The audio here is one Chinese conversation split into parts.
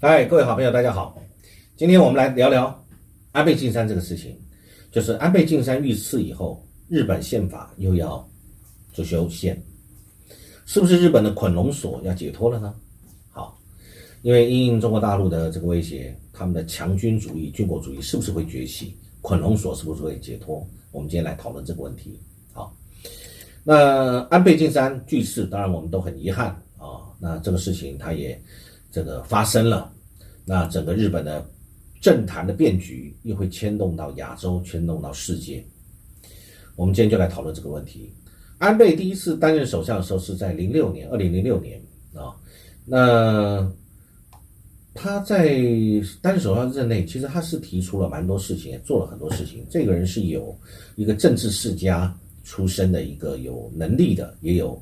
嗨，各位好朋友，大家好。今天我们来聊聊安倍晋三这个事情。就是安倍晋三遇刺以后，日本宪法又要做修宪，是不是日本的捆龙锁要解脱了呢？好，因为因应中国大陆的这个威胁，他们的强军主义、军国主义是不是会崛起？捆龙锁是不是会解脱？我们今天来讨论这个问题。好，那安倍晋三遇刺，当然我们都很遗憾啊。那这个事情它也这个发生了，那整个日本的。政坛的变局又会牵动到亚洲，牵动到世界。我们今天就来讨论这个问题。安倍第一次担任首相的时候是在零六年，二零零六年啊。那他在担任首相任内，其实他是提出了蛮多事情，也做了很多事情。这个人是有一个政治世家出身的一个有能力的，也有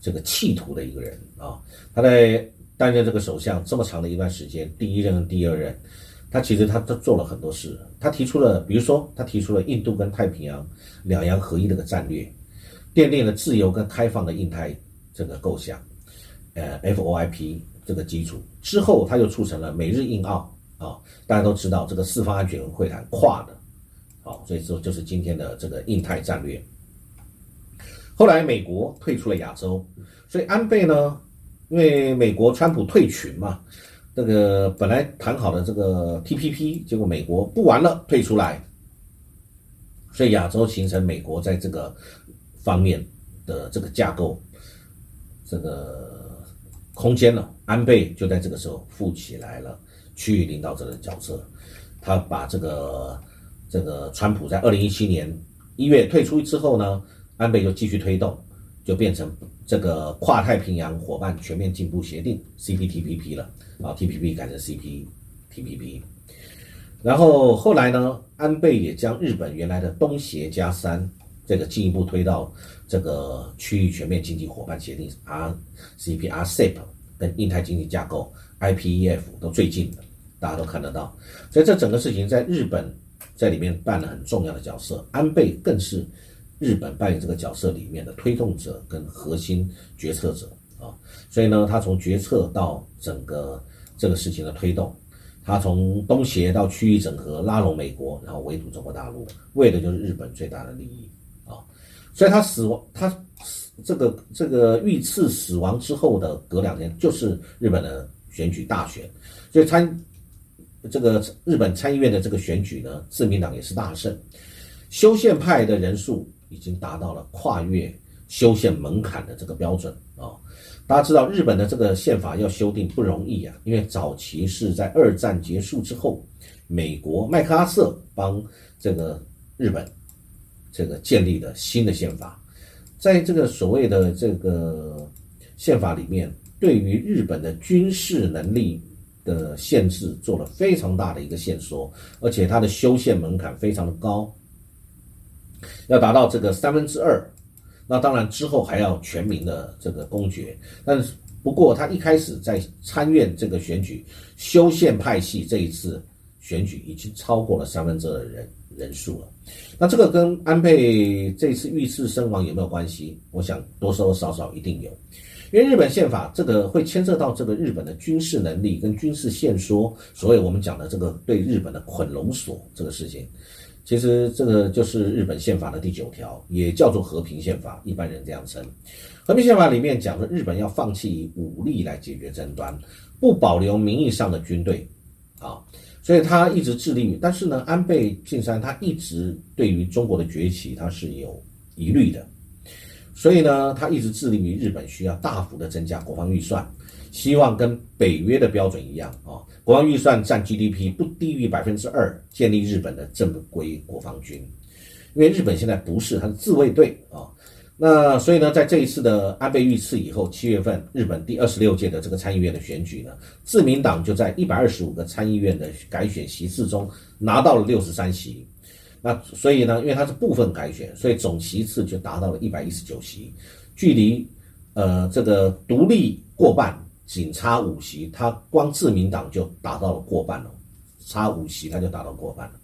这个企图的一个人啊。他在担任这个首相这么长的一段时间，第一任、第二任。他其实他都做了很多事，他提出了，比如说他提出了印度跟太平洋两洋合一这个战略，奠定了自由跟开放的印太这个构想，呃，FOIP 这个基础之后，他又促成了美日印澳啊，大家都知道这个四方安全会谈跨的，好，所以说就是今天的这个印太战略。后来美国退出了亚洲，所以安倍呢，因为美国川普退群嘛。这个本来谈好的这个 TPP，结果美国不玩了，退出来，所以亚洲形成美国在这个方面的这个架构，这个空间了。安倍就在这个时候富起来了，区域领导者的角色，他把这个这个川普在二零一七年一月退出之后呢，安倍就继续推动，就变成这个跨太平洋伙伴全面进步协定 CPTPP 了。啊，TPP 改成 CPTPP，然后后来呢，安倍也将日本原来的东协加三这个进一步推到这个区域全面经济伙伴协定 RCP、RCEP 跟印太经济架构 IPEF 都最近的，大家都看得到。所以这整个事情在日本在里面扮了很重要的角色，安倍更是日本扮演这个角色里面的推动者跟核心决策者。啊，所以呢，他从决策到整个这个事情的推动，他从东协到区域整合，拉拢美国，然后围堵中国大陆，为的就是日本最大的利益啊。所以他死亡，他这个这个遇刺死亡之后的隔两天，就是日本的选举大选，所以参这个日本参议院的这个选举呢，自民党也是大胜，修宪派的人数已经达到了跨越修宪门槛的这个标准啊。大家知道日本的这个宪法要修订不容易啊，因为早期是在二战结束之后，美国麦克阿瑟帮这个日本这个建立的新的宪法，在这个所谓的这个宪法里面，对于日本的军事能力的限制做了非常大的一个限缩，而且它的修宪门槛非常的高，要达到这个三分之二。那当然之后还要全民的这个公决，但是不过他一开始在参院这个选举修宪派系这一次选举已经超过了三分之二的人人数了。那这个跟安倍这次遇刺身亡有没有关系？我想多多少少一定有，因为日本宪法这个会牵涉到这个日本的军事能力跟军事限缩，所以我们讲的这个对日本的捆龙锁这个事情。其实这个就是日本宪法的第九条，也叫做和平宪法，一般人这样称。和平宪法里面讲说，日本要放弃武力来解决争端，不保留名义上的军队，啊，所以他一直致力于。但是呢，安倍晋三他一直对于中国的崛起他是有疑虑的，所以呢，他一直致力于日本需要大幅的增加国防预算。希望跟北约的标准一样啊，国防预算占 GDP 不低于百分之二，建立日本的正规国防军。因为日本现在不是，它是自卫队啊。那所以呢，在这一次的安倍遇刺以后，七月份日本第二十六届的这个参议院的选举呢，自民党就在一百二十五个参议院的改选席次中拿到了六十三席。那所以呢，因为它是部分改选，所以总席次就达到了一百一十九席，距离呃这个独立过半。仅差五席，他光自民党就达到了过半了，差五席他就达到过半了。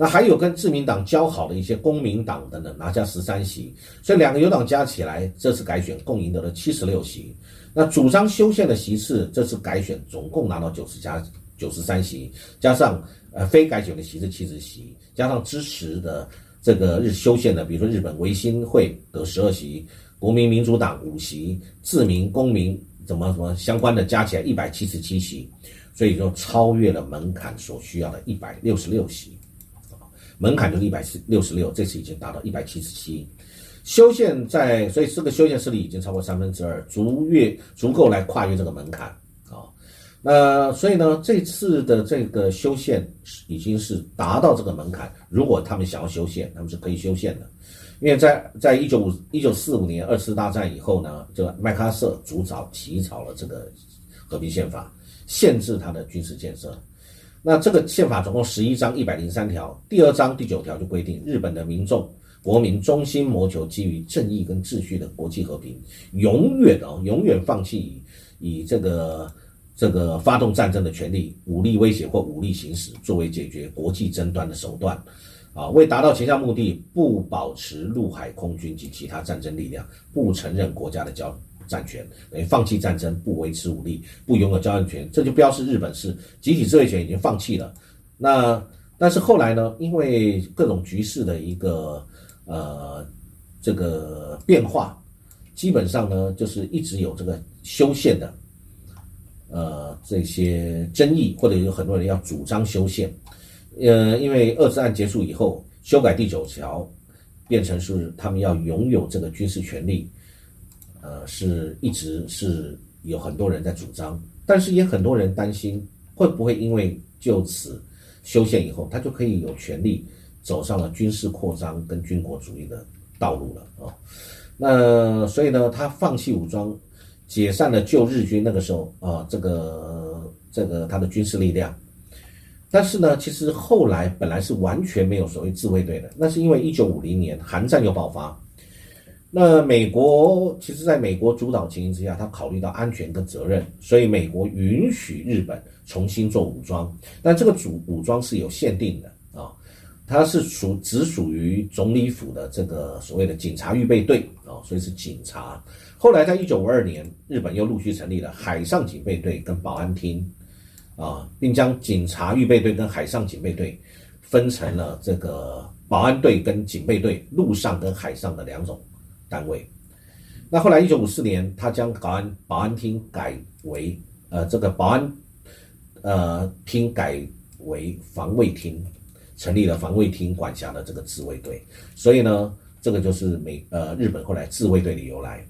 那还有跟自民党交好的一些公民党等等，拿下十三席，所以两个友党加起来，这次改选共赢得了七十六席。那主张修宪的席次，这次改选总共拿到九十加九十三席，加上呃非改选的席是七十席，加上支持的这个日修宪的，比如说日本维新会得十二席，国民民主党五席，自民公民怎么什么相关的加起来一百七十七席，所以说超越了门槛所需要的一百六十六席，门槛就是一百六十六，这次已经达到一百七十七。修宪在，所以这个修宪势力已经超过三分之二，足越足够来跨越这个门槛啊。那所以呢，这次的这个修宪已经是达到这个门槛。如果他们想要修宪，他们是可以修宪的。因为在在一九五一九四五年二次大战以后呢，这个麦克阿瑟主导起草了这个和平宪法，限制他的军事建设。那这个宪法总共十一章一百零三条，第二章第九条就规定日本的民众。国民衷心谋求基于正义跟秩序的国际和平，永远哦，永远放弃以这个这个发动战争的权利、武力威胁或武力行使作为解决国际争端的手段，啊，为达到前项目的，不保持陆海空军及其他战争力量，不承认国家的交战权，等于放弃战争，不维持武力，不拥有交战权，这就标示日本是集体自卫权已经放弃了。那但是后来呢，因为各种局势的一个。呃，这个变化基本上呢，就是一直有这个修宪的，呃，这些争议，或者有很多人要主张修宪。呃，因为二次案结束以后，修改第九条，变成是他们要拥有这个军事权利，呃，是一直是有很多人在主张，但是也很多人担心会不会因为就此修宪以后，他就可以有权利。走上了军事扩张跟军国主义的道路了啊，那所以呢，他放弃武装，解散了旧日军那个时候啊，这个这个他的军事力量，但是呢，其实后来本来是完全没有所谓自卫队的，那是因为一九五零年韩战又爆发，那美国其实在美国主导情形之下，他考虑到安全跟责任，所以美国允许日本重新做武装，但这个主武装是有限定的啊。它是属只属于总理府的这个所谓的警察预备队啊，所以是警察。后来在一九五二年，日本又陆续成立了海上警备队跟保安厅啊，并将警察预备队跟海上警备队分成了这个保安队跟警备队陆上跟海上的两种单位。那后来一九五四年，他将保安保安厅改为呃这个保安呃厅改为防卫厅。成立了防卫厅管辖的这个自卫队，所以呢，这个就是美呃日本后来自卫队的由来。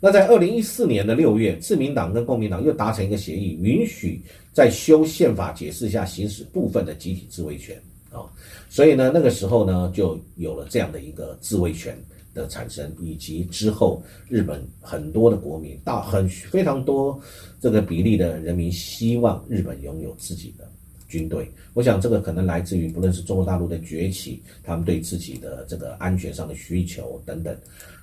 那在二零一四年的六月，自民党跟公民党又达成一个协议，允许在修宪法解释下行使部分的集体自卫权啊。所以呢，那个时候呢，就有了这样的一个自卫权的产生，以及之后日本很多的国民大很非常多这个比例的人民希望日本拥有自己的。军队，我想这个可能来自于不论是中国大陆的崛起，他们对自己的这个安全上的需求等等。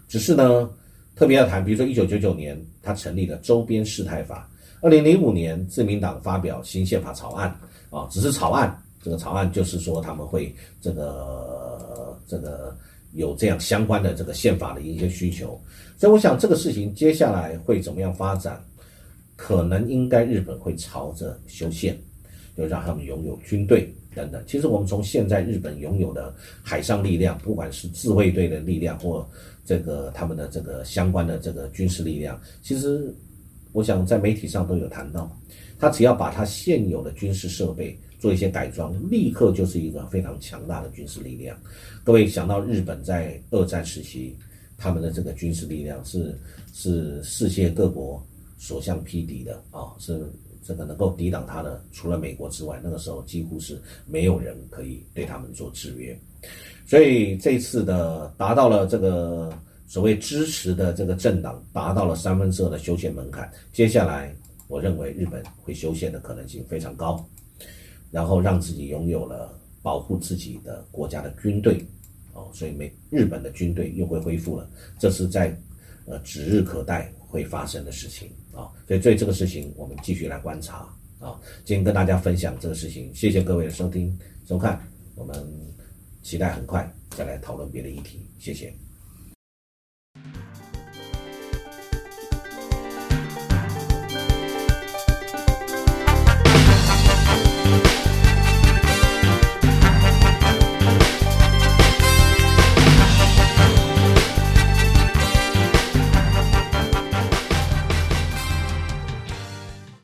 只是呢，特别要谈，比如说一九九九年，他成立了周边事态法；二零零五年，自民党发表新宪法草案，啊，只是草案，这个草案就是说他们会这个这个有这样相关的这个宪法的一些需求。所以我想这个事情接下来会怎么样发展，可能应该日本会朝着修宪。就让他们拥有军队等等。其实我们从现在日本拥有的海上力量，不管是自卫队的力量或这个他们的这个相关的这个军事力量，其实我想在媒体上都有谈到，他只要把他现有的军事设备做一些改装，立刻就是一个非常强大的军事力量。各位想到日本在二战时期他们的这个军事力量是是世界各国所向披靡的啊，是。这个能够抵挡他的，除了美国之外，那个时候几乎是没有人可以对他们做制约。所以这次的达到了这个所谓支持的这个政党达到了三分之二的修宪门槛，接下来我认为日本会修宪的可能性非常高，然后让自己拥有了保护自己的国家的军队，哦，所以美日本的军队又会恢复了，这是在呃指日可待会发生的事情。啊，所以对这个事情，我们继续来观察啊。今天跟大家分享这个事情，谢谢各位的收听收看，我们期待很快再来讨论别的议题。谢谢。